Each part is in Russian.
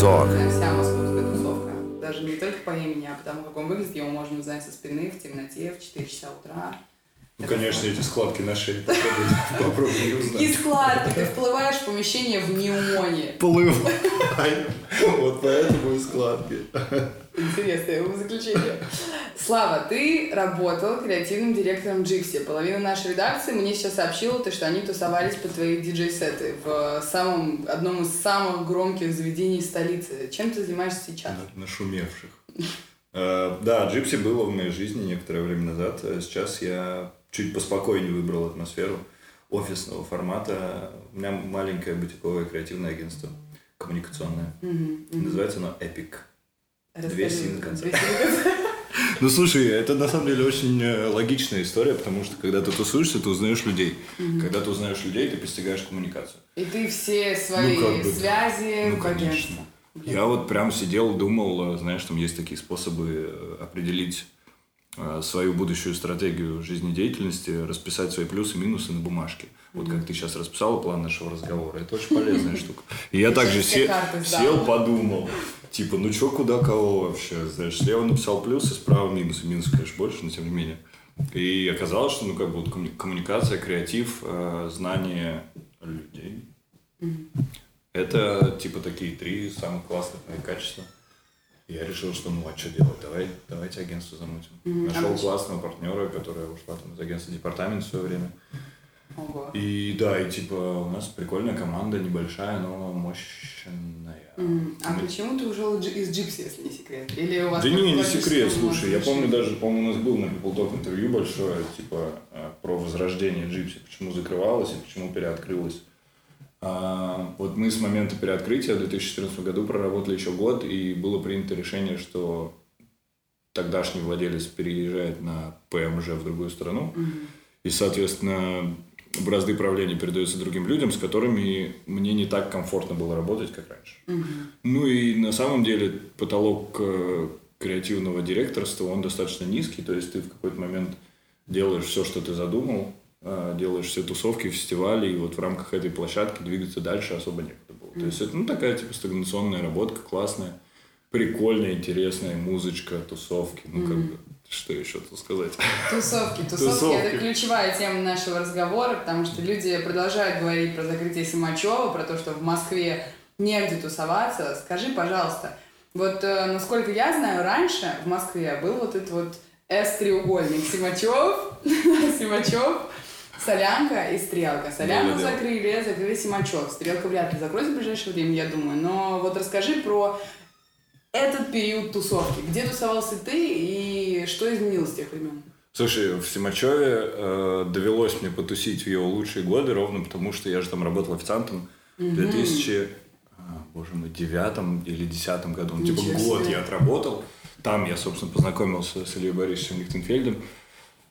Talk. Вся московская тусовка. Даже не только по имени, а потому как он выглядит, его можно узнать со спины, в темноте, в 4 часа утра. Ну, конечно, эти складки на шее попробуй, не узнать. И складки, ты вплываешь в помещение в неоне. Плываю. Вот поэтому и складки. Интересное заключение. Слава, ты работал креативным директором Джикси. Половина нашей редакции мне сейчас сообщила, то, что они тусовались по твои диджей-сеты в самом, одном из самых громких заведений столицы. Чем ты занимаешься сейчас? Нашумевших. Э, Да, Джипси было в моей жизни некоторое время назад. А Сейчас я чуть поспокойнее выбрал атмосферу офисного формата. У меня маленькое бутиковое креативное агентство коммуникационное. Называется оно Epic. Две Расскажи, си на конце. две си на конце. Ну слушай, это на самом деле очень э, логичная история, потому что когда ты тусуешься, ты узнаешь людей. Когда ты узнаешь людей, ты постигаешь коммуникацию. И ты все свои Ну, как бы, связи Ну, конечно. агентство. Я вот прям сидел, думал, э, знаешь, там есть такие способы э, определить свою будущую стратегию жизнедеятельности, расписать свои плюсы и минусы на бумажке. Вот как ты сейчас расписала план нашего разговора. Это очень полезная штука. И я также се- сел, подумал. Типа, ну чё, куда, кого вообще? Знаешь, слева написал плюсы, справа минусы. Минус, конечно, больше, но тем не менее. И оказалось, что ну как бы вот коммуни- коммуникация, креатив, э, знание людей. Это типа такие три самых классных моих качества. Я решил, что ну а что делать, давай, давайте агентство замутим. Нашел а классного партнера, которая ушла там из агентства департамент в свое время. Ого. И да, и типа у нас прикольная команда, небольшая, но мощная. М, А Мы- почему ты ушел из Джи- из Gipsy, если не секрет? Или у вас Да не, не секрет, слушай, я помню даже, по-моему, у нас был на People Talk интервью большое, типа, э, про возрождение Gipsy, почему закрывалось и почему переоткрылось. А, вот мы с момента переоткрытия в 2014 году проработали еще год, и было принято решение, что тогдашний владелец переезжает на ПМЖ в другую страну, и, соответственно, бразды правления передаются другим людям, с которыми мне не так комфортно было работать, как раньше. Ну и на самом деле потолок э, креативного директорства, он достаточно низкий, то есть ты в какой-то момент делаешь все, что ты задумал, делаешь все тусовки, фестивали, и вот в рамках этой площадки двигаться дальше особо некуда было. То есть это ну, такая типа стагнационная работка, классная, прикольная, интересная музычка, тусовки, ну как бы, что еще тут сказать? Тусовки. Тусовки, Тусовки. это ключевая тема нашего разговора, потому что люди продолжают говорить про закрытие Симачева, про то, что в Москве негде тусоваться. Скажи, пожалуйста, вот э, насколько я знаю, раньше в Москве был вот этот вот S-треугольник Симачев, Симачев, Солянка и Стрелка. Солянку Да-да-да. закрыли, закрыли Симачев. Стрелка вряд ли закроется в ближайшее время, я думаю. Но вот расскажи про этот период тусовки. Где тусовался ты и что изменилось с тех времен? Слушай, в Симачеве э, довелось мне потусить в его лучшие годы, ровно потому, что я же там работал официантом в 2000, а, боже мой, девятом или десятом году. Ну, типа год я отработал. Там я, собственно, познакомился с Ильей Борисовичем Лихтенфельдом,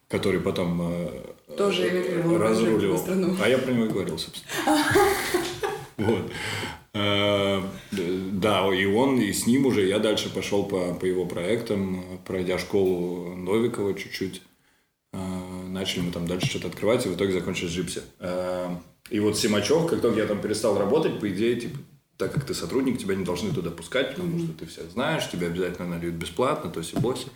который потом э, Тоже э, разруливал. А я про него и говорил, собственно. Вот. Э, Да, и он, и с ним уже я дальше пошел по, по его проектам, пройдя школу Новикова чуть-чуть. Э, Начали мы там дальше что-то открывать, и в итоге закончилось Джипси. Э, И вот Симачев, как только я там перестал работать, по идее, типа, так как ты сотрудник, тебя не должны туда пускать, потому что ты всех знаешь, тебя обязательно нальют бесплатно, то есть и боси.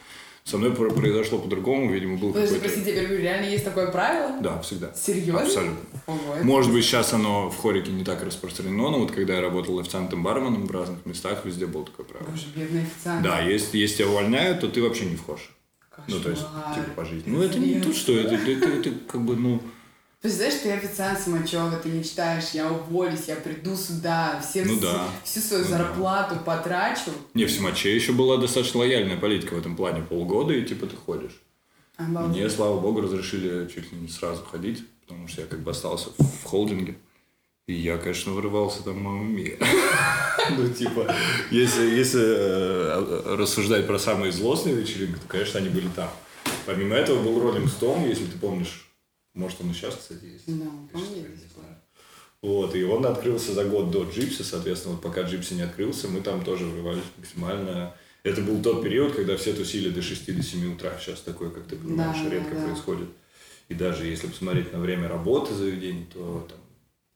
Со мной про- произошло по-другому, видимо, был Подожди, какой-то... простите, я перебью, реально есть такое правило? Да, всегда. Серьезно? Абсолютно. Ого, это- Может быть, сейчас оно в хорике не так распространено, но вот когда я работал официантом барменом в разных местах, везде был такое правило. Боже, бедный официант. Да, если, если тебя увольняют, то ты вообще не вхож. Ну, то есть, Кошмар. типа, по жизни. Ну, это не то, что это, это, это, это как бы, ну... Знаешь, ты официант Симачева, ты мечтаешь, я уволюсь, я приду сюда, все, Ну да. всю свою Ну да. зарплату потрачу. Не, в Симаче еще была достаточно лояльная политика в этом плане. Полгода, и типа ты ходишь. Обалдеть. Мне, слава богу, разрешили чуть ли не сразу ходить, потому что я как бы остался в холдинге. И я, конечно, вырывался там мама мия. Ну, типа, если, если э, рассуждать про самые злостные вечеринки, то, конечно, они были там. Помимо этого был Rolling Stone, если ты помнишь. Может, он и сейчас, кстати, есть. Да, Я не знаю. Вот, и он открылся за год до Gipsy, соответственно, вот пока Gipsy не открылся, мы там тоже врывались максимально. Это был тот период, когда все тусили до 6 до 7 утра. Сейчас такое, как ты понимаешь, Да, редко да. происходит. И даже если посмотреть на время работы заведений, то там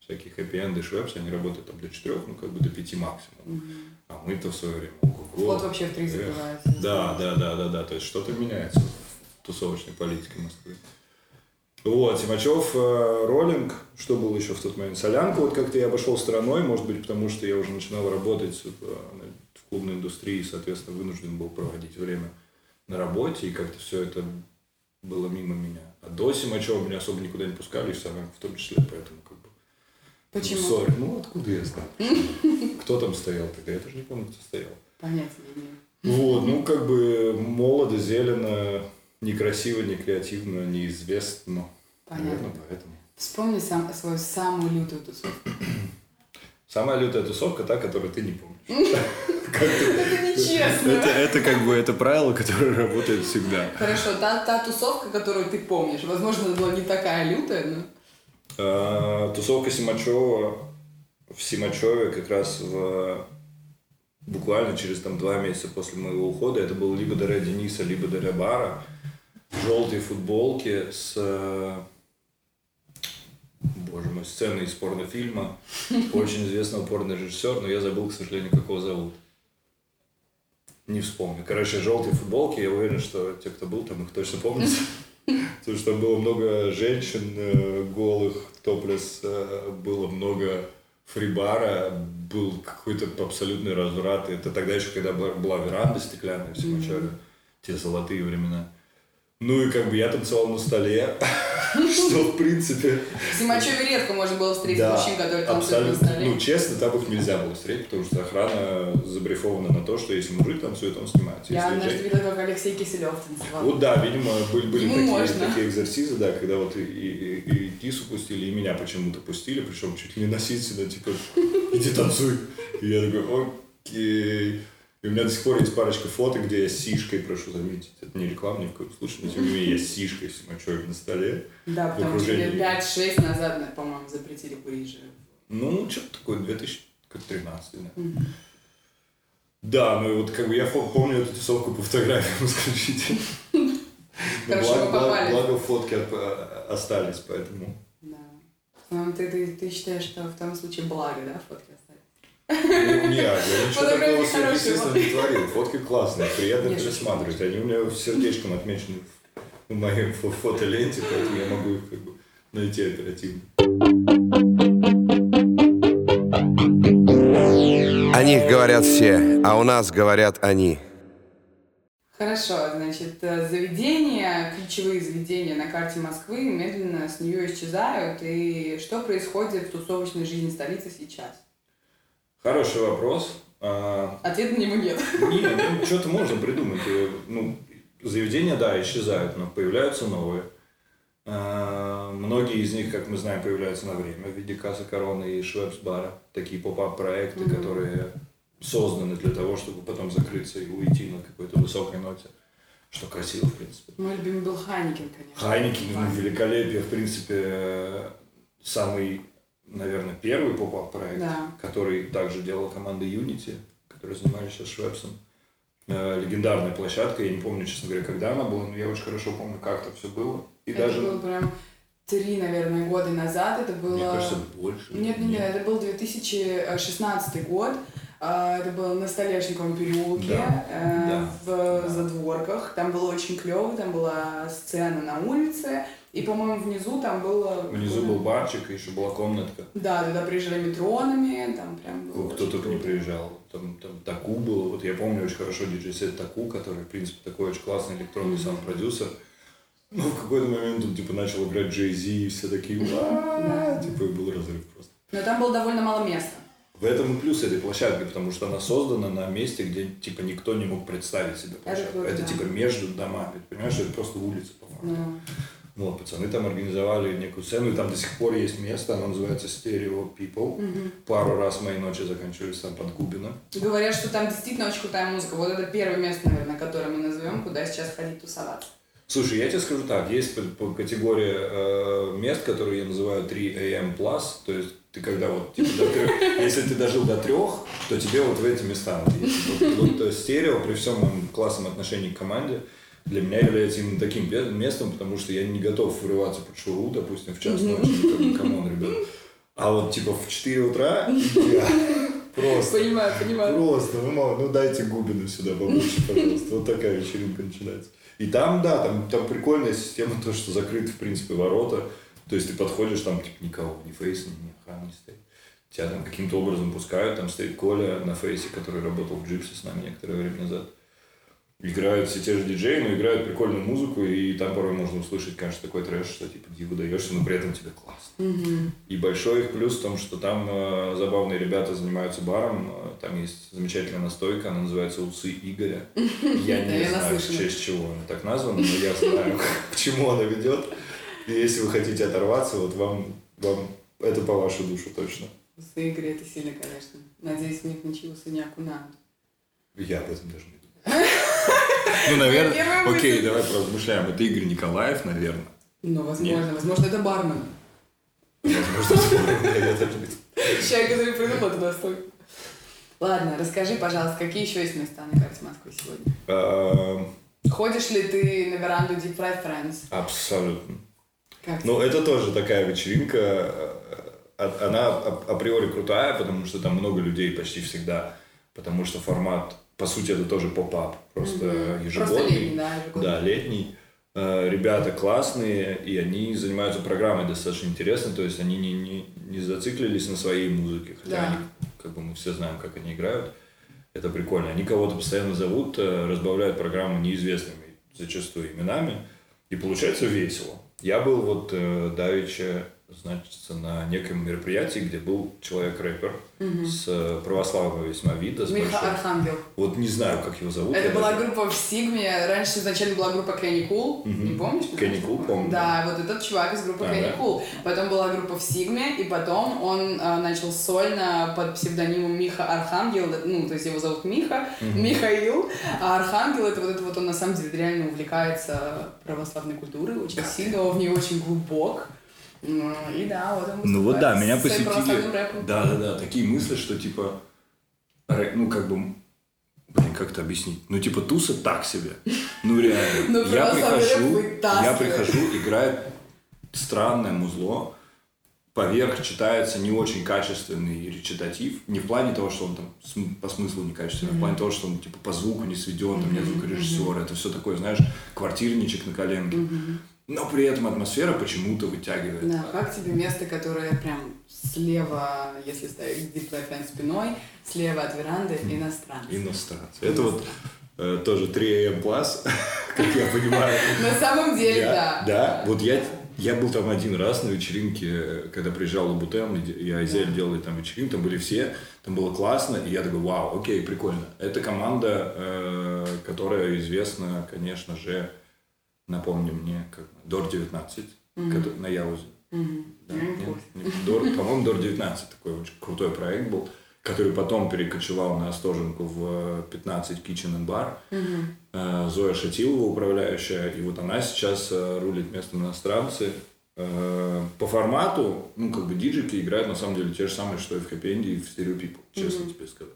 всякие хэппи-энды, швепсы, они работают там до четырех, ну, как бы до пяти максимум. А мы-то в свое время, Вот вообще в три э, закрывается. Да, да, да, да, да, то есть что-то меняется в тусовочной политике Москвы. Вот, Тимачев, э, роллинг, что было еще в тот момент? Солянку вот как-то я обошел стороной, может быть, потому что я уже начинал работать э, в клубной индустрии, соответственно, вынужден был проводить время на работе, и как-то все это было мимо меня. А до Симачева меня особо никуда не пускали, и в Солянку в том числе, поэтому как бы... Почему? Ну, sorry. ну откуда я знаю? Кто там стоял тогда? Я даже не помню, кто стоял. Имею. Вот, ну как бы молодо, зелено, некрасиво, не креативно, неизвестно. Понятно. Наверное, поэтому. Вспомни сам, свою самую лютую тусовку. Самая лютая тусовка та, которую ты не помнишь. Это нечестно. Это, как бы это правило, которое работает всегда. Хорошо, та, та тусовка, которую ты помнишь, возможно, она была не такая лютая, но... А, Тусовка Симачева в Симачеве как раз в буквально через там два месяца после моего ухода. Это был либо Дарья Дениса, либо Дарья Бара. Желтые футболки с боже мой, сцены из порнофильма. Очень известного порнорежиссера, но я забыл, к сожалению, как его зовут. Не вспомню. Короче, желтые футболки, я уверен, что те, кто был там, их точно помнят. Потому что было много женщин э, голых, топлес, э, было много фрибара, был какой-то абсолютный разврат. Это тогда еще, когда была веранда стеклянная в Симачеве, те золотые времена. Ну и как бы я танцевал на столе, что в принципе... В Симачеве редко можно было встретить мужчин, которые танцуют на столе. Ну, честно, там их нельзя было встретить, потому что охрана забрифована на то, что если мужик танцует, он снимается. Я однажды видела, как Алексей Киселев танцевал. Вот да, видимо, были, были такие, такие экзерсизы, да, когда вот и, и, и, и Кису пустили, и меня почему-то пустили, причем чуть ли не насильственно, типа, иди танцуй. И я такой, окей. И у меня до сих пор есть парочка фото, где я с сишкой, прошу заметить. Это не реклама ни в коем случае, но тем не менее я с сишкой с мочой на столе. Да, потому что лет 5-6 назад, по-моему, запретили курить же. Ну, что-то такое, 2013, да. Угу. Да, ну вот как бы я помню эту тусовку по фотографиям исключительно. Хорошо, благо, попали. Благо фотки остались, поэтому... Да. Ну, ты, ты, ты считаешь, что в том случае благо, да, фотки ну, нет, я ничего такого, естественно, не творил. Фотки классные, приятно пересматривать. Они у меня сердечком отмечены в моей фотоленте, поэтому я могу их как бы найти оперативно. О них говорят все, а у нас говорят они. Хорошо, значит, заведения, ключевые заведения на карте Москвы медленно с нее исчезают. И что происходит в тусовочной жизни столицы сейчас? Хороший вопрос. А, Ответа на него нет. Нет, ну, что-то можно придумать. Ну, заведения, да, исчезают, но появляются новые. А, многие из них, как мы знаем, появляются на время в виде Касса Короны и Швепс-бара. Такие поп-ап проекты, mm-hmm. которые созданы для того, чтобы потом закрыться и уйти на какой-то высокой ноте. Что красиво, в принципе. Мой любимый был Хайникин, конечно. Хайникин, великолепие, в принципе, самый наверное, первый поп-ап проект, да. который также делала команда Unity, которая занимались сейчас Швепсом. Э, легендарная площадка, я не помню, честно говоря, когда она была, но я очень хорошо помню, как это все было. И это даже... было прям три, наверное, года назад. Это было... Мне кажется, больше. Нет, нет, нет, это был 2016 год. А, это было на Столешниковом переулке, да, э, да, в да. задворках. Там было очень клево, там была сцена на улице. И, по-моему, внизу там было... Внизу был барчик, и еще была комнатка. Да, туда приезжали метронами, там прям было Кто только не приезжал. Там, там Таку был, вот я помню очень хорошо диджей-сет Таку, который, в принципе, такой очень классный электронный mm-hmm. саунд-продюсер. Ну, в какой-то момент он, типа, начал играть Джей Зи, и все такие, типа, и был разрыв просто. Но там было довольно мало места. В этом и плюс этой площадки, потому что она создана на месте, где типа никто не мог представить себе площадку. Это, это да. типа между домами. Понимаешь, это просто улица по факту. Да. Вот, пацаны там организовали некую сцену, и там до сих пор есть место, оно называется Stereo People. Угу. Пару раз мои ночи заканчивались там под Губино. Говорят, что там действительно очень крутая музыка. Вот это первое место, наверное, которое мы назовем, куда сейчас ходить тусоваться. Слушай, я тебе скажу так, есть категория э, мест, которые я называю 3 AM+, то есть ты когда вот, типа, до трех, если ты дожил до трех, то тебе вот в эти места надо Вот, вот, вот стерео, при всем моем классном отношении к команде, для меня является именно таким местом, потому что я не готов врываться под шуру, допустим, в час ночи, ну, come on, ребят. А вот типа в 4 утра я просто... Понимаю, понимаю. Просто, ну, мало, ну дайте Губину сюда побольше, пожалуйста. Вот такая вечеринка начинается. И там, да, там, там прикольная система, то, что закрыты, в принципе, ворота. То есть ты подходишь, там типа никого, ни фейс, ни хан не стоит. Тебя там каким-то образом пускают, там стоит Коля на фейсе, который работал в Джипсе с нами некоторое время назад. Играют все те же диджеи, но играют прикольную музыку, и там порой можно услышать, конечно, такой трэш, что типа диву даешься, но при этом тебе классно. И большой их плюс в том, что там э, забавные ребята занимаются баром, э, там есть замечательная настойка, она называется «Усы Игоря». Я не знаю, в честь чего она так названа, но я знаю, к чему она ведет. И если вы хотите оторваться, вот вам, вам это по вашу душу точно. Усы Игоря это сильно, конечно. Надеюсь, в них ничего не окунают. Я об этом даже не. Ну, наверное, окей, давай поразмышляем. Это Игорь Николаев, наверное. Ну, возможно. Возможно, это бармен. Человек, который придумал эту настойку. Ладно, расскажи, пожалуйста, какие еще есть места на карте Москвы сегодня? Эм, Ходишь ли ты на веранду Deep Fried Friends? Абсолютно. Как Ну, это тоже такая вечеринка. э, Она априори крутая, потому что там много людей почти всегда. Потому что формат, по сути, это тоже поп-ап. Просто Мгм. ежегодный. Просто летний, да, ежегодный. Да, летний. Э, Ребята классные, и они занимаются программой достаточно интересно, то есть они не, не, не зациклились на своей музыке, хотя Да. они, как бы мы все знаем, как они играют. Это прикольно. Они кого-то постоянно зовут, э, разбавляют программу неизвестными зачастую именами, и получается весело. Я был вот э, давеча, значит, на неком мероприятии, где был человек-рэпер с э, православного весьма вида. с Миха большой- Архангел. Вот не знаю, как его зовут. Это была даже- группа в Сигме. Раньше изначально была группа Kenny Cool. Мгм. Не помнишь? Kenny Cool, помню, Да, вот этот чувак из группы А, Kenny да? Cool. Потом была группа в Сигме, и потом он а, начал сольно под псевдонимом Миха Архангел. Ну, то есть его зовут Миха, Михаил. А Архангел это вот это вот он на самом деле реально увлекается православной культурой очень сильно, он в ней очень глубок. М, И да, вот он Ну вот да, меня посетили... Да, да, да, такие мысли, что типа, ну как бы, блин, как это объяснить? Ну типа туса так себе. Ну реально. Ну, я прихожу, я прихожу, играет странное музло, поверх читается не очень качественный речитатив, не в плане того, что он там по смыслу некачественный, а в плане того, что он типа по звуку не сведен, там нет звукорежиссера, это все такое, знаешь, квартирничек на коленке. Но при этом атмосфера почему-то вытягивает. Да, как тебе место, которое прям слева, если ставить Friends спиной, слева от веранды иностранцы? Иностранцы. Это вот э, тоже 3 AM класс, как я понимаю. На самом деле, да. Да, вот я, я был там один раз на вечеринке, когда приезжал Лабутен, и я и Зель делали там вечеринку, там были все, там было классно, и я такой, вау, окей, прикольно. Это команда, э, которая известна, конечно же, напомни мне, как Дор 19, который- на Яузе. Мгм. Да, нет, нет, Дор- по-моему, Дор 19 такой очень крутой проект был, который потом перекочевал на Остоженку в э, 15 Kitchen and Bar. Э, Зоя Шатилова, управляющая, и вот она сейчас э, рулит местом иностранцы. Э, По формату, ну, как бы диджики играют на самом деле те же самые, что и в End, и в Stereo People, честно тебе сказать.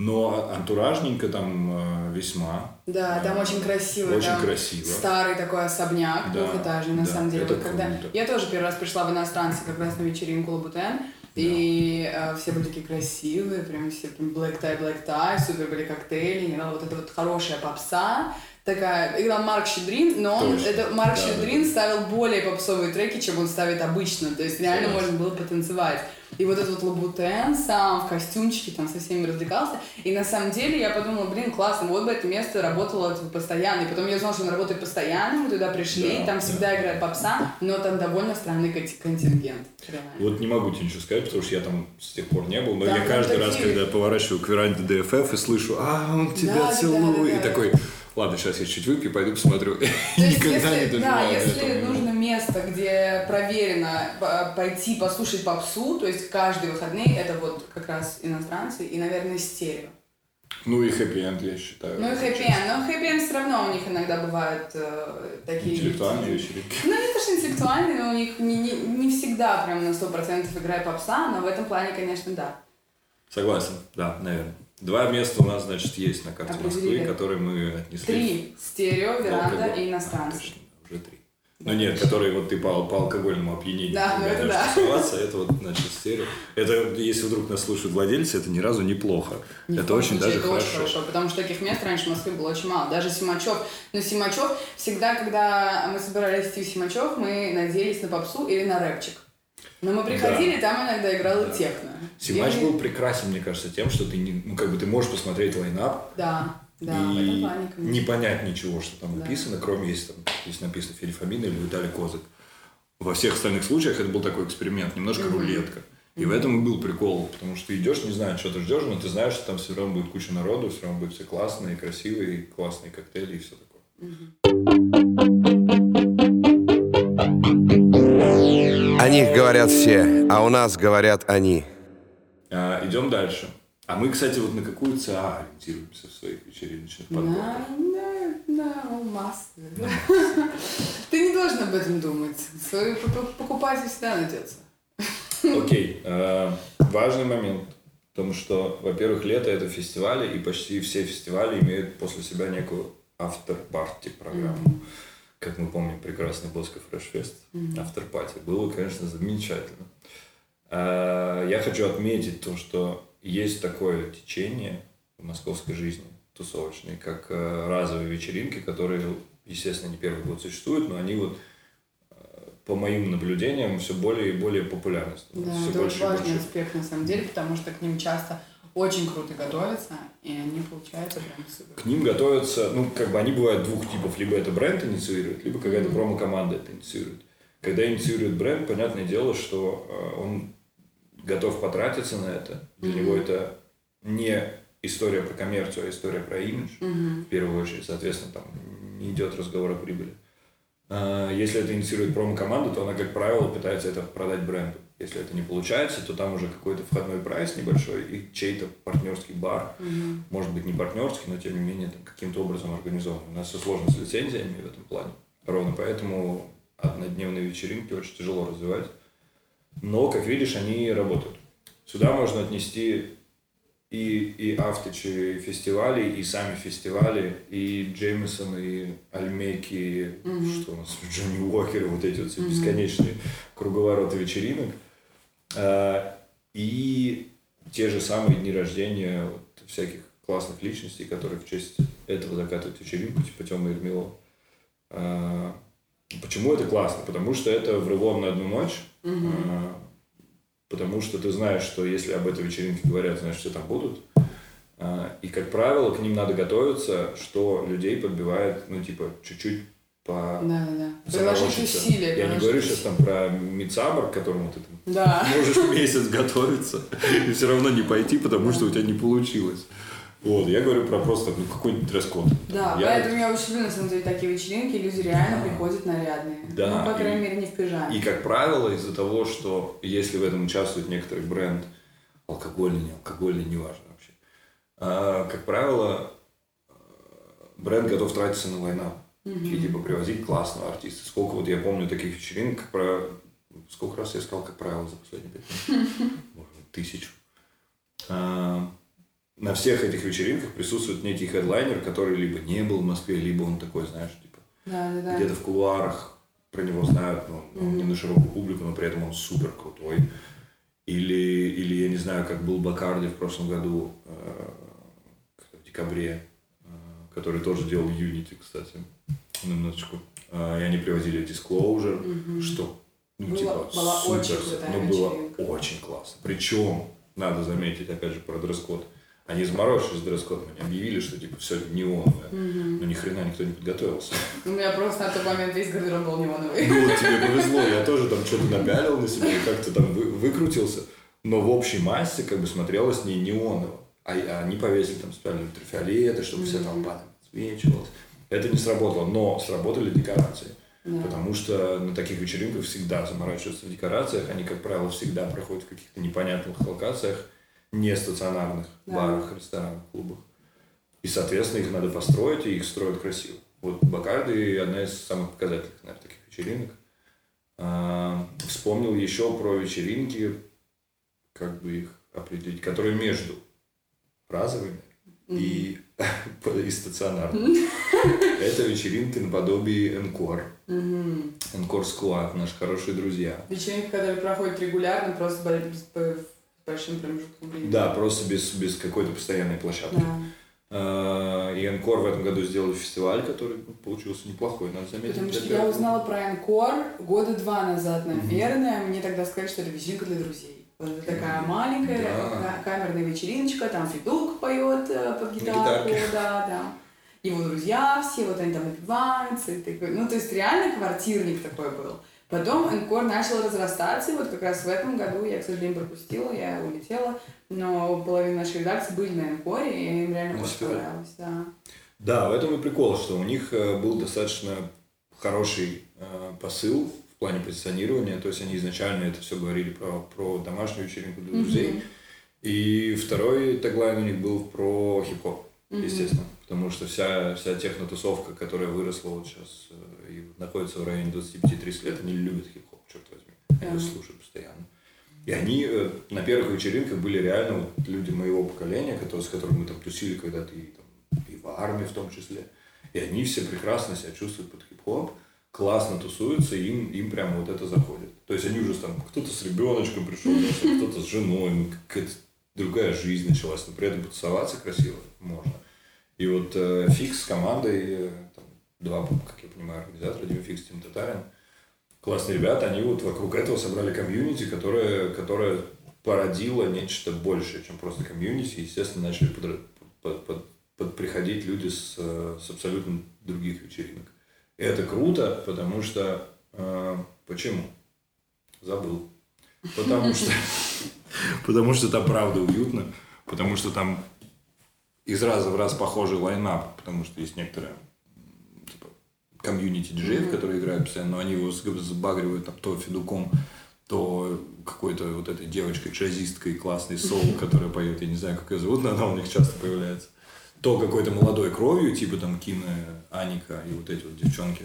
Но антуражненько там э, весьма. Да, там Э, очень красиво. Очень там красиво. Старый такой особняк Да, двухэтажный, на да, самом деле. это Вот когда... круто. Я тоже первый раз пришла в иностранцы как раз на вечеринку Лабутен. И э, все были такие красивые, прям все прям black tie, black tie, супер были коктейли, играла вот эта вот хорошая попса. Такая, играл Марк Щедрин, но он, Точно. это, Марк Да, да, Щедрин да. ставил более попсовые треки, чем он ставит обычно. То есть реально Согласен. можно было потанцевать. И вот этот вот Лабутен сам в костюмчике там со всеми развлекался. И на самом деле я подумала, блин, классно, вот бы это место работало типа, постоянно. И потом я узнала, что оно работает постоянно, мы туда пришли, Да, там да. всегда играет попса, но там довольно странный кон- контингент. реально. Вот не могу тебе ничего сказать, потому что я там с тех пор не был, но Там я каждый раз, такие- когда поворачиваю к веранде ДФФ и слышу, а, он тебя Да, да, целует, да, да, и да. Ладно, сейчас я чуть выпью, пойду посмотрю. То есть, Никогда не если, доживал да, если этого нужно место, где проверено пойти послушать попсу, то есть каждые выходные, это вот как раз иностранцы и, наверное, стерео. Ну и хэппи-энд, я считаю. Ну и хэппи но хэппи все равно у них иногда бывают э, такие... Интеллектуальные вечеринки. Ну, не то, что интеллектуальные, но у них не, не, не всегда прям на 100% играет попса, но в этом плане, конечно, да. Согласен, да, наверное. Два места у нас, значит, есть на карте. Москвы, которые мы отнесли. Три. Стерео, веранда и А, иностранцы. точно, уже три. Ну нет, которые вот ты по, по алкогольному опьянению Да, ну это да. тусоваться, это вот, значит, стерео. Это, если вдруг нас слушают владельцы, это ни разу неплохо. Ни это очень случае, даже это хорошо. очень хорошо, потому что таких мест раньше в Москве было очень мало. Даже Симачев. Но Симачев, всегда, когда мы собирались идти в Симачев, мы надеялись на попсу или на рэпчик. Но мы приходили, там иногда играла Да. техно. Симач Или- был прекрасен, мне кажется, тем, что ты не, ну, как бы ты можешь посмотреть лайнап Да, да, и плане, не понять ничего, что там Да. написано, кроме если там здесь написано Фили Фомина или Виталий Козык. Во всех остальных случаях это был такой эксперимент, немножко Мгм. рулетка. И в этом и был прикол, потому что ты идешь, не знаешь, что ты ждешь, но ты знаешь, что там все равно будет куча народу, все равно будет все классные, красивые, классные коктейли и все такое. О них говорят все, а у нас говорят они. А, идем дальше. А мы, кстати, вот на какую ЦА ориентируемся в своих вечериночных подборках? На, на, на массы. Ты не должен об этом думать. Свой покупатель всегда найдется. Окей, э, важный момент. Потому что, во-первых, лето это фестивали, и почти все фестивали имеют после себя некую автор-парти программу. Как мы помним, прекрасный Боско Фрешфест, автор-пати. Было, конечно, замечательно. Э, Я хочу отметить то, что есть такое течение в московской жизни тусовочной, как э, разовые вечеринки, которые, естественно, не первый год существуют, но они вот э, по моим наблюдениям все более и более популярны. Да, всё это больше очень важный больше. аспект на самом деле, потому что к ним часто очень круто готовятся, и они получаются прям супер. К ним готовятся, ну, как бы они бывают двух типов. Либо это бренд инициирует, либо какая-то промо-команда это инициирует. Когда инициирует бренд, понятное дело, что э, он готов потратиться на это. Для него это не история про коммерцию, а история про имидж. В первую очередь, соответственно, там не идет разговор о прибыли. А, Если это инициирует промо-команда, то она, как правило, пытается это продать бренду. Если это не получается, то там уже какой-то входной прайс небольшой и чей-то партнерский бар. Может быть, не партнерский, но тем не менее каким-то образом организован. У нас все сложно с лицензиями в этом плане. Ровно поэтому однодневные вечеринки очень тяжело развивать. Но, как видишь, они работают. Сюда можно отнести и, и авточи фестивали, и сами фестивали, и Джеймисон, и Альмейки, и что у нас, Джонни Уокер, вот эти вот все бесконечные круговороты вечеринок. А, И те же самые дни рождения вот всяких классных личностей, которые в честь этого закатывают вечеринку, типа Тёмы Ермилова. А, Почему это классно? Потому что это в Рывон на одну ночь. А, Потому что ты знаешь, что если об этой вечеринке говорят, значит, все там будут. А, И, как правило, к ним надо готовиться, что людей подбивает, ну, типа, чуть-чуть по... Да, да, да. Приложить усилия. Я не говорю сейчас там про Мидсаммер, к которому ты там Да. можешь месяц готовиться и все равно не пойти, потому что у тебя не получилось. Вот, я говорю про просто ну, какой-нибудь дресс-код. Да, Я- поэтому я очень люблю, на самом деле, такие вечеринки, люди реально приходят нарядные. Да, Ну, по крайней и- мере, не в пижаме. И, как правило, из-за того, что если в этом участвует некоторый бренд, алкогольный, не алкогольный, неважно вообще, а, как правило, э, бренд готов тратиться на лайнап. И типа привозить классного артиста. Сколько вот я помню таких вечеринок, про... Сколько раз я сказал, как правило, за последние пять минут? Может быть, тысячу. А, На всех этих вечеринках присутствует некий хедлайнер, который либо не был в Москве, либо он такой, знаешь, типа Да, да, да. где-то в кулуарах про него знают, но он не на широкую публику, но при этом он супер крутой. Или, или я не знаю, как был Бакарди в прошлом году, э, в декабре, э, который тоже делал Unity, кстати, на минуточку. И они привозили Disclosure, что ну, Было- типа, была супер, очень крутая ну, было вечеринка. очень классно. Причем, надо заметить, опять же, про дресс-код. Они заморочились с дресс-кодом, они объявили, что типа все неоновое. Но ни хрена никто не подготовился. У меня просто на тот момент весь гардероб был неоновый. Ну, вот тебе повезло, я тоже там что-то напялил на себя, как-то там вы- выкрутился. Но в общей массе как бы смотрелось не неоново. А, а они повесили там специальные ультрафиолеты, чтобы вся толпа там свечивалась. Это не сработало, но сработали декорации. Да. Потому что на таких вечеринках всегда заморачиваются в декорациях. Они, как правило, всегда проходят в каких-то непонятных локациях, не стационарных Да. барах, ресторанах, клубах. И, соответственно, их надо построить, и их строят красиво. Вот Бакарды одна из самых показательных, наверное, таких вечеринок. А, вспомнил еще про вечеринки, как бы их определить, которые между разовыми и, и стационарными. Это вечеринки наподобие Энкор. Энкор Склад, наши хорошие друзья. Вечеринки, которые проходят регулярно, просто большим промежутком времени. Да, просто без, без какой-то постоянной площадки. Да. А, И Энкор в этом году сделали фестиваль, который получился неплохой, надо заметить. Потому что я узнала про Энкор года два назад, наверное. Мне тогда сказали, что это вечеринка для друзей. Вот такая маленькая Да. ка- камерная вечериночка, там Федук поет э, под гитарку, да, да. Его друзья все, вот они там напиваются. Ну, то есть реально квартирник такой был. Потом Энкор начал разрастаться, и вот как раз в этом году я, к сожалению, пропустила, я улетела, но половина нашей редакции были на Энкоре, и им реально очень понравилось, да. Да, в этом и прикол, что у них э, был достаточно хороший э, посыл плане позиционирования. То есть они изначально это все говорили про, про домашнюю вечеринку для друзей. И второй таглайн у них был про хип-хоп, естественно. Потому что вся, вся технотусовка, которая выросла вот сейчас э, и находится в районе 25-30 лет, они любят хип-хоп, черт возьми. Они его Да. слушают постоянно. И они э, на первых вечеринках были реально вот люди моего поколения, которые, с которыми мы там тусили когда-то и, там, и в армии в том числе. И они все прекрасно себя чувствуют под хип-хоп, классно тусуются, им, им прямо вот это заходит. То есть они уже там, кто-то с ребеночком пришел, кто-то с женой, ну, какая-то другая жизнь началась, но при этом потусоваться красиво можно. И вот э, Фикс с командой, э, там, два, как я понимаю, организатора, Дима Фикс, Тим Татарин, классные ребята, они вот вокруг этого собрали комьюнити, которое, которое породило нечто большее, чем просто комьюнити. Естественно, начали подра- под- под- под- приходить люди с, э, с абсолютно других вечеринок. Это круто, потому что... э, почему? Забыл. Потому что... Потому что там правда уютно, потому что там из раза в раз похожий лайнап, потому что есть некоторые типа, комьюнити диджеев, которые играют постоянно, но они его сбагривают там, то Федуком, то какой-то вот этой девочкой, джазисткой классный соул, которая поет, я не знаю, как ее зовут, но она у них часто появляется. То какой-то молодой кровью, типа там Кина, Аника и вот эти вот девчонки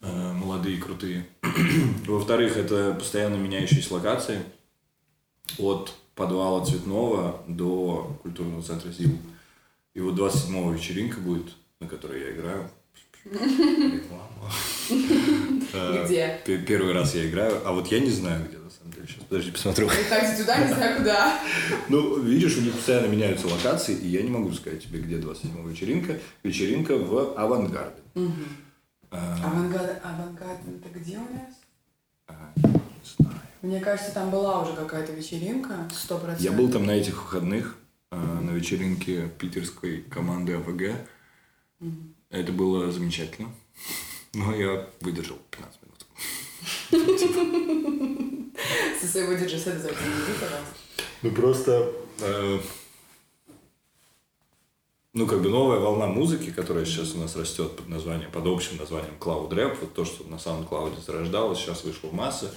э, молодые, крутые. Во-вторых, это постоянно меняющиеся локации от подвала Цветного до культурного центра ЗИЛ. И вот 27-го вечеринка будет, на которой я играю. Реклама. Э, Где? п- Первый раз я играю, а вот я не знаю, где Сейчас, подожди, посмотрю. Так, туда, не знаю куда. Ну, видишь, у них постоянно меняются локации, и я не могу сказать тебе, где 27-я вечеринка. Вечеринка в Авангарде. А, Авангард, авангард, это где у нас? а, не знаю. Мне кажется, там была уже какая-то вечеринка, сто процентов. Я был там на этих выходных, э, на вечеринке питерской команды АВГ. Это было замечательно. Но я выдержал 15 минут. Со своего диджей-сета за это не иди, пожалуйста. Ну просто... э, ну, как бы новая волна музыки, которая сейчас у нас растет под названием, под общим названием Cloud Rap, вот то, что на SoundCloud зарождалось, сейчас вышло в массы,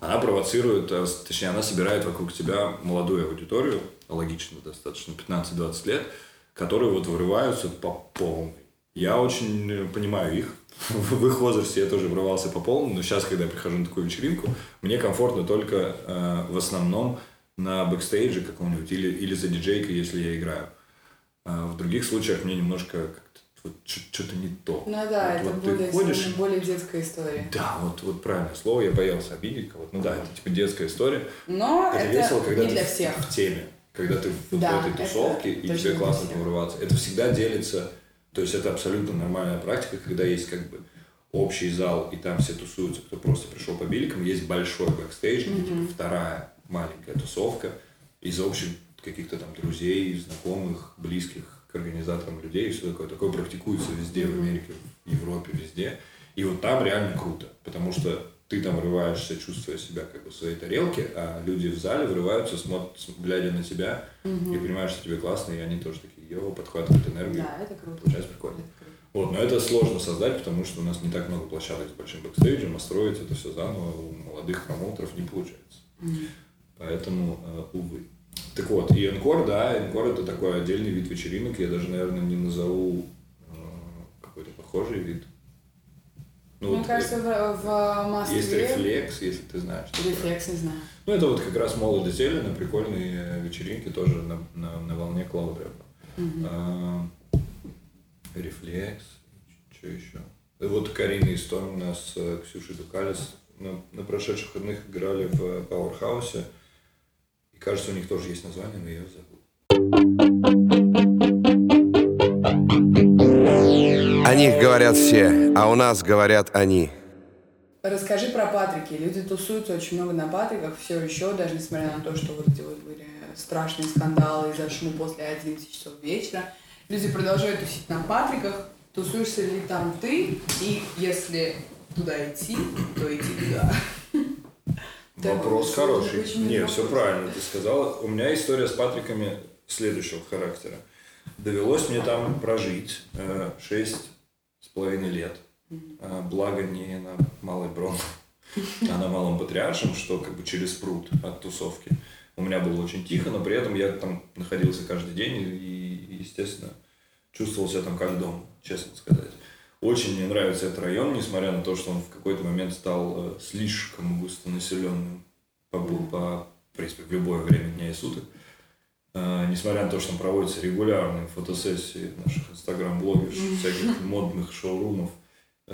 она провоцирует, э, точнее, она собирает вокруг себя молодую аудиторию, логично достаточно, 15-20 лет, которые вот врываются по полной. Я очень э, понимаю их. В их возрасте я тоже врывался по полной, но сейчас, когда я прихожу на такую вечеринку, мне комфортно только э, в основном на бэкстейдже каком-нибудь или, или за диджейкой, если я играю. А в других случаях мне немножко вот что-то не то. Ну да, Вот- это вот ты более, ходишь- более детская история. Да, вот, вот правильное слово, я боялся обидеть кого-то. Ну да, это типа детская история. Но Это, это, весело, когда не ты для в- всех. в теме, когда ты в, Да, в этой это тусовке, и тебе классно вырываться. Это всегда делится, то есть это абсолютно нормальная практика, когда есть как бы общий зал, и там все тусуются, кто просто пришел по билетикам, есть большой бэкстейдж, где, типа вторая маленькая тусовка из общих каких-то там друзей, знакомых, близких к организаторам людей, и все такое. Такое практикуется везде, в Америке, в Европе, везде. И вот там реально круто, потому что ты там врываешься, чувствуя себя как бы в своей тарелке, а люди в зале врываются, смотрят, глядя на тебя, и понимаешь, что тебе классно, и они тоже такие, йоу, подхватывают энергию. Да, это круто. Получается прикольно. Это круто. Вот, но это сложно создать, потому что у нас не так много площадок с большим бэкстейджем, а строить это все заново у молодых промоутеров не получается. Поэтому, э, увы. Так вот, и Энкор, да, Энкор это такой отдельный вид вечеринок, я даже, наверное, не назову э, какой-то похожий вид. Ну, Мне вот, кажется, в, в Москве... есть рефлекс, если ты знаешь. такое. Рефлекс, не знаю. Ну, это вот как раз молодость зелено, прикольные э, вечеринки тоже на, на, на волне клауд рэпа. А, Рефлекс. что еще? И вот Карина и Storm у нас, э, Ксюша Дукалис, на, на прошедших выходных играли в Пауэрхаусе. И кажется, у них тоже есть название, но я его забыл. О них говорят все, а у нас говорят они. Расскажи про Патрики. Люди тусуются очень много на Патриках, все еще, даже несмотря на то, что вот эти вот были страшные скандалы из-за шума после 11 часов вечера. Люди продолжают тусить на Патриках. Тусуешься ли там ты? И если туда идти, то идти туда. Вопрос хороший. Не, все правильно ты сказала. У меня история с Патриками следующего характера. Довелось мне там прожить э, шесть с половиной лет. Э, благо не на Малой Брон, а на Малом Патриаршем, что как бы через пруд от тусовки. У меня было очень тихо, но при этом я там находился каждый день и, естественно, чувствовал себя там как дома, честно сказать. Очень мне нравится этот район, несмотря на то, что он в какой-то момент стал э, слишком густонаселенным по, по, в принципе, в любое время дня и суток. Uh, несмотря на то, что там проводятся регулярные фотосессии наших инстаграм-блогеров, всяких модных шоурумов, Э,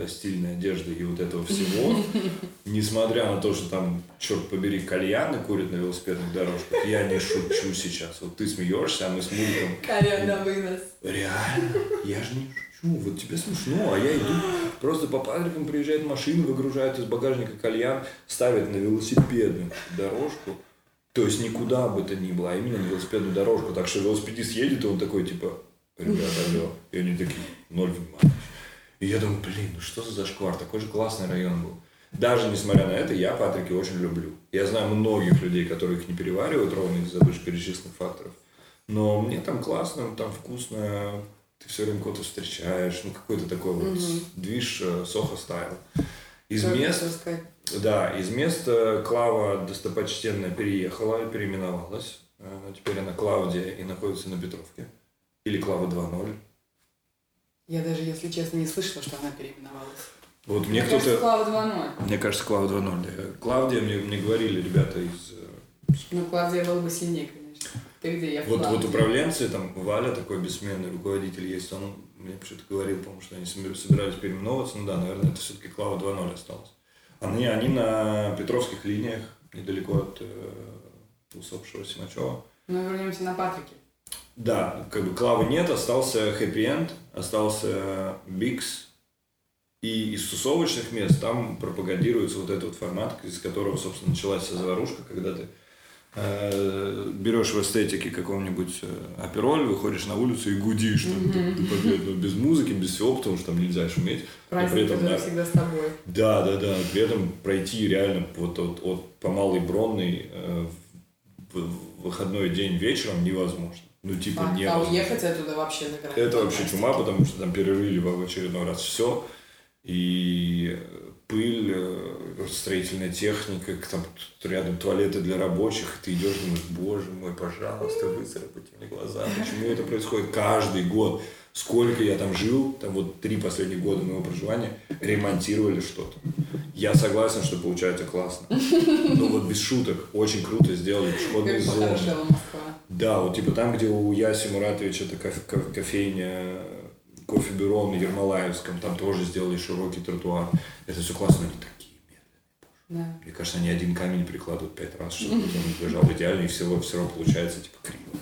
стильной одежды и вот этого всего, несмотря на то, что там, черт побери, кальяны курят на велосипедных дорожках, я не шучу сейчас. Вот ты смеешься, а мы с Муриком... Кальян на вынос. Реально, я же не шучу. Вот тебе смешно, а я иду, просто по патрикам приезжает машина, выгружает из багажника кальян, ставит на велосипедную дорожку, то есть никуда бы то ни было, а именно на велосипедную дорожку. Так что велосипедист едет, и он такой, типа, ребята, алло. И они такие, ноль внимания. И я думаю, блин, ну что за зашквар, такой же классный район был. Даже несмотря на это, я Патрики очень люблю. Я знаю многих людей, которые их не переваривают ровно из-за вышеперечисленных факторов. Но мне там классно, там вкусно, ты все время кого-то встречаешь, ну какой-то такой вот mm-hmm. движ сохо стайл. Из Только мест, да, из мест Клава достопочтенная переехала переименовалась. Э, теперь она Клаудия и находится на Петровке. Или Клава 2.0. Я даже, если честно, не слышала, что она переименовалась. Вот мне, мне кто-то... кажется, Клава 2.0. Мне кажется, Клава 2.0. Да. Клавдия, мне, мне говорили ребята из... Э, ну, Клавдия была бы сильнее, конечно. Ты где? Я вот, вот управленцы, там, Валя, такой бессменный руководитель есть, он мне почему-то говорил, по-моему, что они собирались переименовываться. Ну да, наверное, это все-таки Клава 2.0 осталось. Они, они на Петровских линиях, недалеко от э, усопшего Симачева. Ну, вернемся на Патрике. Да, как бы Клавы нет, остался Happy End, остался Бикс, и из тусовочных мест там пропагандируется вот этот вот формат, из которого, собственно, началась вся заварушка, когда ты э, берешь в эстетике какого-нибудь э, апероль, выходишь на улицу и гудишь там, mm-hmm. ну, без музыки, без всего, потому что там нельзя шуметь. Праздник, при этом, да, всегда с тобой. Да, да, да. При этом пройти реально вот от, от по Малой Бронной э, в выходной день вечером невозможно. Ну, типа, а, не а уехать оттуда вообще за границу? Это вообще чума, потому что там перерыли в очередной раз все. И пыль, э, строительная техника, там рядом туалеты для рабочих, ты идешь, думаешь, боже мой, пожалуйста, выцарапайте мне глаза, почему это происходит каждый год? Сколько я там жил, там вот три последних года моего проживания, ремонтировали что-то. Я согласен, что получается классно. Но вот без шуток, очень круто сделали пешеходные зоны. Да, вот типа там, где у Яси Муратовича это кофейня кофе-бюро на Ермолаевском, там тоже сделали широкий тротуар. Это все классно, они такие медленные. Да. Мне кажется, они один камень прикладывают пять раз, чтобы он лежал идеально, и все, все равно получается типа криво.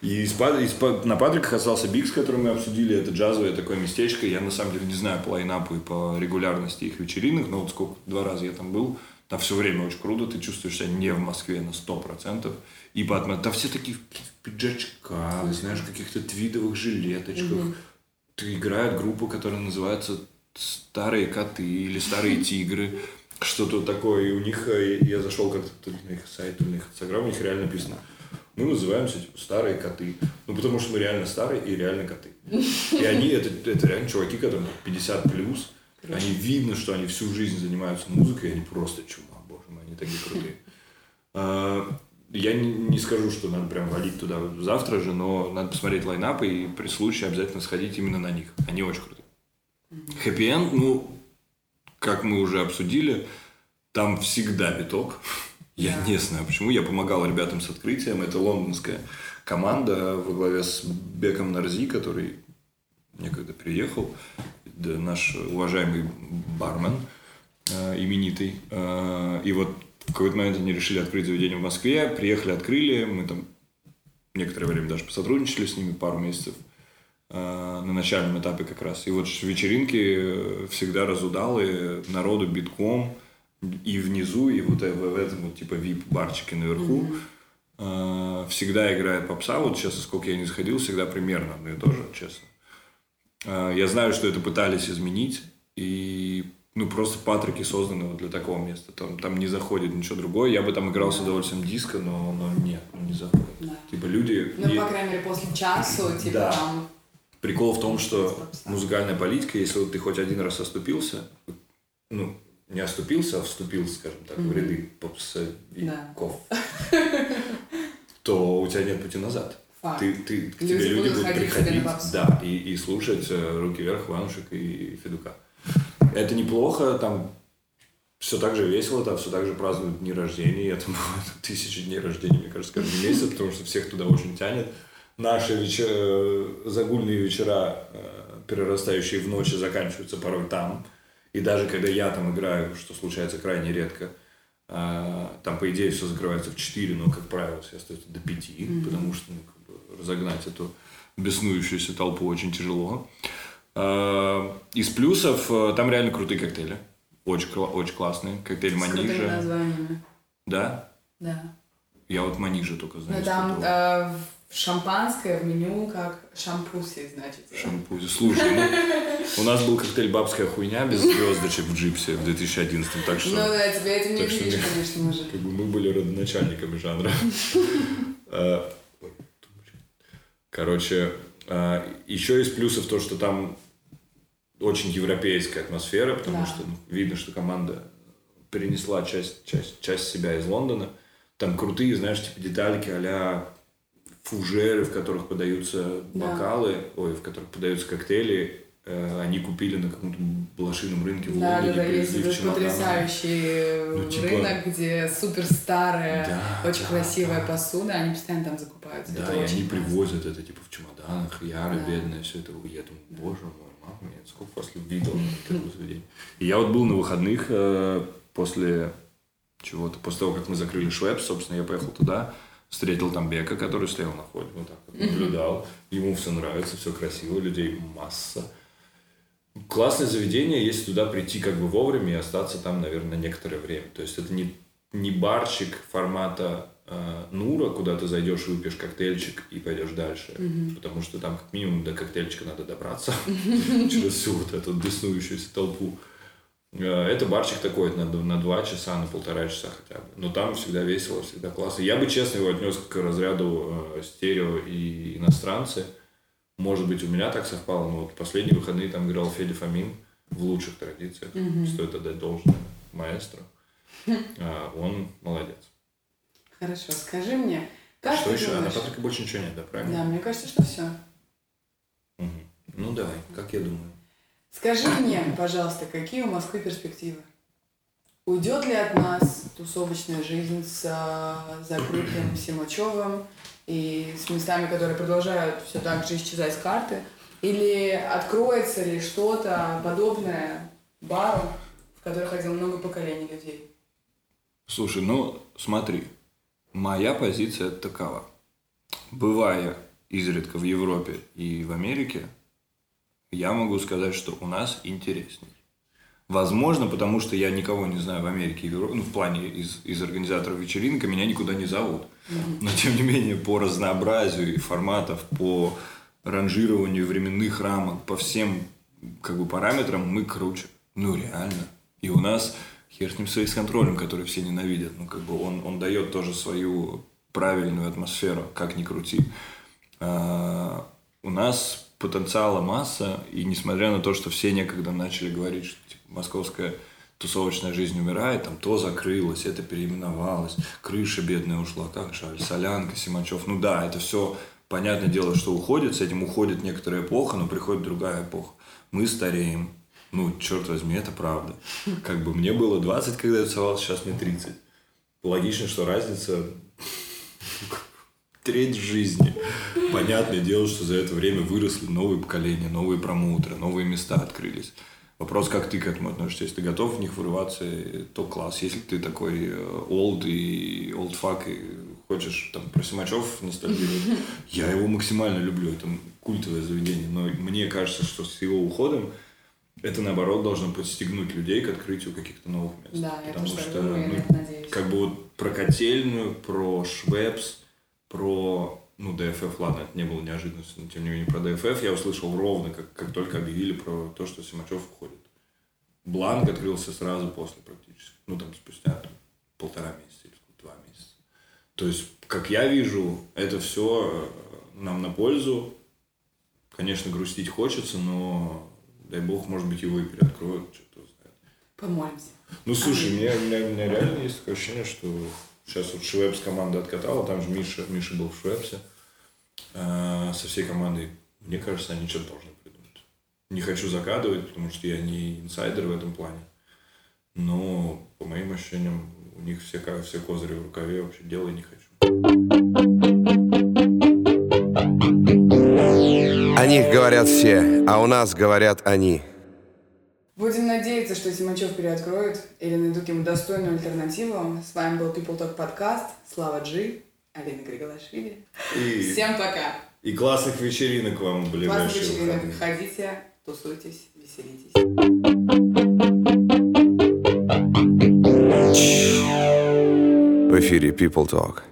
И из, из, на Патриках остался Бикс, который мы обсудили. Это джазовое такое местечко. Я на самом деле не знаю по лайнапу и по регулярности их вечеринок, но вот сколько, два раза я там был. Там все время очень круто, ты чувствуешь себя не в Москве на сто процентов. И по там все такие в пиджачках, знаешь, в каких-то твидовых жилеточках. Угу. Ты играет группа, которая называется «Старые коты» или «Старые тигры». Что-то такое. И у них, э, я зашел как-то на их сайт, на их инстаграм, у них реально написано мы называемся типа старые коты. Ну, потому что мы реально старые и реально коты. И они, это, это реально чуваки, которым 50 плюс. Они видно, что они всю жизнь занимаются музыкой, и они просто чума, боже мой, они такие крутые. А, я не, не скажу, что надо прям валить туда завтра же, но надо посмотреть лайнап и при случае обязательно сходить именно на них. Они очень крутые. Хэппи Энд, ну, как мы уже обсудили, там всегда биток. Я не знаю почему. Я помогал ребятам с открытием. Это лондонская команда во главе с Беком Нарзи, который некогда приехал. Да, наш уважаемый бармен, э, именитый. Э, и вот в какой-то момент они решили открыть заведение в Москве, приехали, открыли, мы там некоторое время даже посотрудничали с ними, пару месяцев э, на начальном этапе как раз. И вот вечеринки всегда разудалы, народу битком, и внизу, и вот в, этом вот типа вип-барчике наверху. Mm-hmm. Всегда играет попса. Вот сейчас, сколько я не заходил, всегда примерно одно и то же, честно. Э, я знаю, что это пытались изменить, и ну, просто патрики созданы вот для такого места. Там, там не заходит ничего другое. Я бы там играл с удовольствием диско, но, но нет, ну, не заходит. Да. Типа люди... Ну, и... по крайней мере, после часу, типа да. там... Прикол в том, что музыкальная политика, если вот ты хоть один раз оступился, ну, не оступился, а вступил, скажем так, mm-hmm. в ряды попсовиков, да. то у тебя нет пути назад. Факт. Ты, ты, к тебе люди будут приходить да, и, и слушать э, «Руки вверх», «Ванушек» и «Федука». Это неплохо, там все так же весело, там все так же празднуют дни рождения. Я там тысячи дней рождения, мне кажется, каждый месяц, потому что всех туда очень тянет. Наши вечер... Э, загульные вечера, э, перерастающие в ночи, заканчиваются порой там. И даже когда я там играю, что случается крайне редко, там, по идее, все закрывается в 4, но, как правило, все остается до 5, mm-hmm. потому что ну, разогнать эту беснующуюся толпу очень тяжело. Э, из плюсов э, там реально крутые коктейли. Очень, очень классные. Коктейль Манижа. Да? Да. Я вот Манижа только знаю. Ну, там э, шампанское в меню как шампуси, значит. Шампуси. Слушай, ну, у нас был коктейль «Бабская хуйня» без звездочек в джипсе в 2011 так что... Ну да, тебя это не видишь, конечно, уже. Как бы мы были родоначальниками жанра. Короче, еще из плюсов то, что там очень европейская атмосфера, потому да. что ну, видно, что команда перенесла часть, часть, часть себя из Лондона. Там крутые, знаешь, типа детальки а фужеры, в которых подаются да. бокалы, ой, в которых подаются коктейли. Э, они купили на каком-то блошином рынке в да, Лондоне. Да, да, есть потрясающий ну, типа... рынок, где супер старая, да, очень да, красивая да. посуда, они постоянно там закупаются. Да, это и они классно. привозят это типа в чемоданах, яры да. бедные, все это. Я думаю, боже мой, мама меня, сколько вас видел такое заведение. И я вот был на выходных э, после чего-то, после того, как мы закрыли Швеб, собственно, я поехал туда, встретил там Бека, который стоял на входе, вот так вот наблюдал. Ему все нравится, все красиво, людей масса. Классное заведение, если туда прийти как бы вовремя и остаться там, наверное, некоторое время. То есть это не, не барчик формата э, Нура, куда ты зайдешь выпьешь коктейльчик и пойдешь дальше. Mm-hmm. Потому что там как минимум до коктейльчика надо добраться через всю вот эту беснующуюся толпу. Э, это барчик такой на, на два часа, на полтора часа хотя бы. Но там всегда весело, всегда классно. Я бы, честно, его отнес к разряду э, стерео и иностранцы. Может быть, у меня так совпало, но вот последние выходные там играл Федя Фомин в лучших традициях. Mm-hmm. Стоит отдать должное маэстро. А, он молодец. Хорошо, скажи мне, как Что еще? думаешь? А на Патрике больше ничего нет, да, правильно? Да, мне кажется, что все. Угу. Ну давай, как я думаю. Скажи мне, пожалуйста, какие у Москвы перспективы? Уйдет ли от нас тусовочная жизнь с а, закрытым Симачевым и с местами, которые продолжают все так же исчезать с карты? Или откроется ли что-то подобное бару, в который ходило много поколений людей? Слушай, ну смотри, моя позиция такова. Бывая изредка в Европе и в Америке, я могу сказать, что у нас интересней. Возможно, потому что я никого не знаю в Америке, ну, в плане из, из организаторов вечеринок, меня никуда не зовут. Но, тем не менее, по разнообразию форматов, по ранжированию временных рамок, по всем как бы, параметрам мы круче. Ну, реально. И у нас хер с ним с контролем, который все ненавидят. Ну, как бы он, он дает тоже свою правильную атмосферу, как ни крути. А, у нас потенциала масса, и несмотря на то, что все некогда начали говорить, что типа, московская тусовочная жизнь умирает, там то закрылось, это переименовалось, крыша бедная ушла, как жаль, Солянка, Симачев, ну да, это все понятное дело, что уходит, с этим уходит некоторая эпоха, но приходит другая эпоха. Мы стареем, ну, черт возьми, это правда. Как бы мне было 20, когда я тусовался, сейчас мне 30. Логично, что разница треть жизни. Понятное дело, что за это время выросли новые поколения, новые промоутеры, новые места открылись. Вопрос, как ты к этому относишься. Если ты готов в них вырываться, то класс. Если ты такой old и old fuck и хочешь там про Симачев ностальгировать, я его максимально люблю. Это культовое заведение. Но мне кажется, что с его уходом это наоборот должно подстегнуть людей к открытию каких-то новых мест. Да, я Потому тоже что, думаю, ну, я надеюсь. как бы вот про котельную, про Швепс, про ну, ДФФ, ладно, это не было неожиданностью, но тем не менее про ДФФ я услышал ровно, как, как только объявили про то, что Симачев уходит. Бланк открылся сразу после практически. Ну, там, спустя там, полтора месяца или два месяца. То есть, как я вижу, это все нам на пользу. Конечно, грустить хочется, но дай бог, может быть, его и переоткроют, что-то знает. Помолимся. Ну, слушай, у меня, у, меня, у меня реально есть такое ощущение, что сейчас вот Швепс команда откатала, там же Миша, Миша был в Швепсе э, со всей командой. Мне кажется, они что-то должны придумать. Не хочу закадывать, потому что я не инсайдер в этом плане. Но, по моим ощущениям, у них все, все козыри в рукаве, вообще делай не хочу. О них говорят все, а у нас говорят они. Будем надеяться, что Симачев переоткроет или найдут ему достойную альтернативу. С вами был People Talk подкаст. Слава Джи, Алина Григолашвили. И, Всем пока. и классных вечеринок вам в Классных ближайшие вечеринок. выходные. Ходите, тусуйтесь, веселитесь. В эфире People Talk.